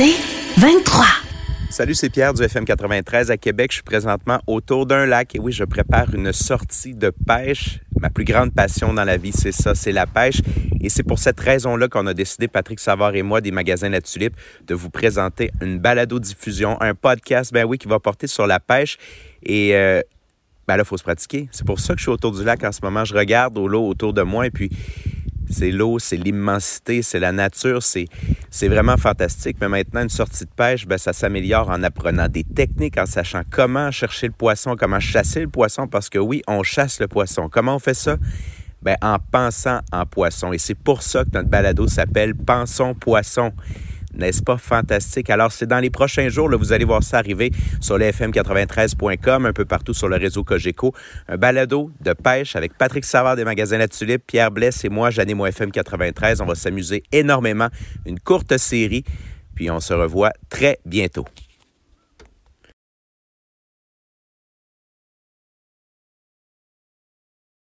C'est 23. Salut, c'est Pierre du FM 93 à Québec. Je suis présentement autour d'un lac et oui, je prépare une sortie de pêche. Ma plus grande passion dans la vie, c'est ça, c'est la pêche. Et c'est pour cette raison-là qu'on a décidé, Patrick Savard et moi, des magasins La Tulipe, de vous présenter une balado-diffusion, un podcast, ben oui, qui va porter sur la pêche. Et euh, ben là, il faut se pratiquer. C'est pour ça que je suis autour du lac en ce moment. Je regarde au l'eau autour de moi et puis c'est l'eau, c'est l'immensité, c'est la nature, c'est, c'est vraiment fantastique. Mais maintenant, une sortie de pêche, ben, ça s'améliore en apprenant des techniques, en sachant comment chercher le poisson, comment chasser le poisson, parce que oui, on chasse le poisson. Comment on fait ça? Ben, en pensant en poisson. Et c'est pour ça que notre balado s'appelle Pensons poisson. N'est-ce pas fantastique? Alors, c'est dans les prochains jours, là, vous allez voir ça arriver sur le fm93.com, un peu partout sur le réseau Cogeco. Un balado de pêche avec Patrick Savard des magasins La Tulipe, Pierre Blesse et moi, j'anime au FM 93. On va s'amuser énormément. Une courte série, puis on se revoit très bientôt.